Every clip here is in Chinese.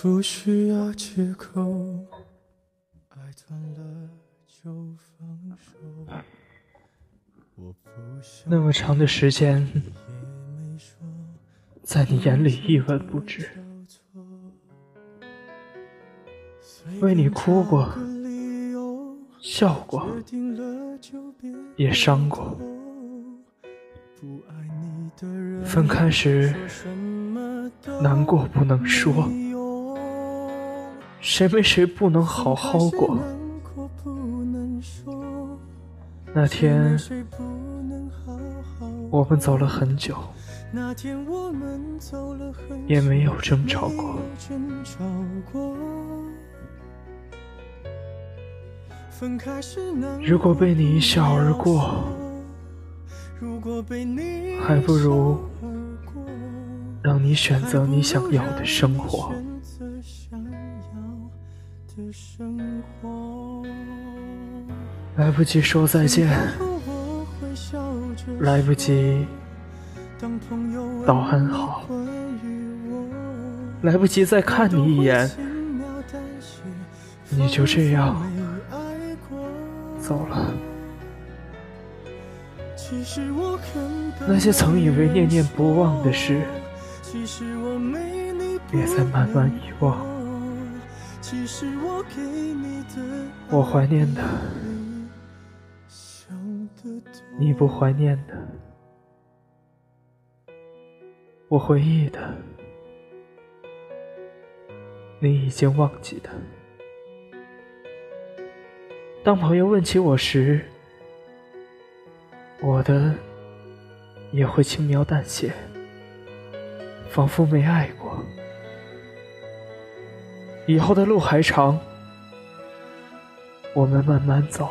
不需要借口，爱断了就放手。我不想那么长的时间，在你眼里一文不值，为你哭过笑过，也伤过。不爱你的人分开时难过不能说，谁没谁不能好好过。那天我们走了很久，也没有争吵过。如果被你一笑而过，还不如让你选择你想要的生活。来不及说再见，来不及道安好，来不及再看你一眼，你就这样走了。那些曾以为念念不忘的事，其实我没你不也在慢慢遗忘。我怀念的，你不怀念的；我回忆的，你已经忘记的。当朋友问起我时，我的也会轻描淡写，仿佛没爱过。以后的路还长，我们慢慢走，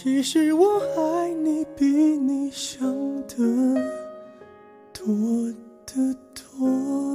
其实我爱你比你想的多得多。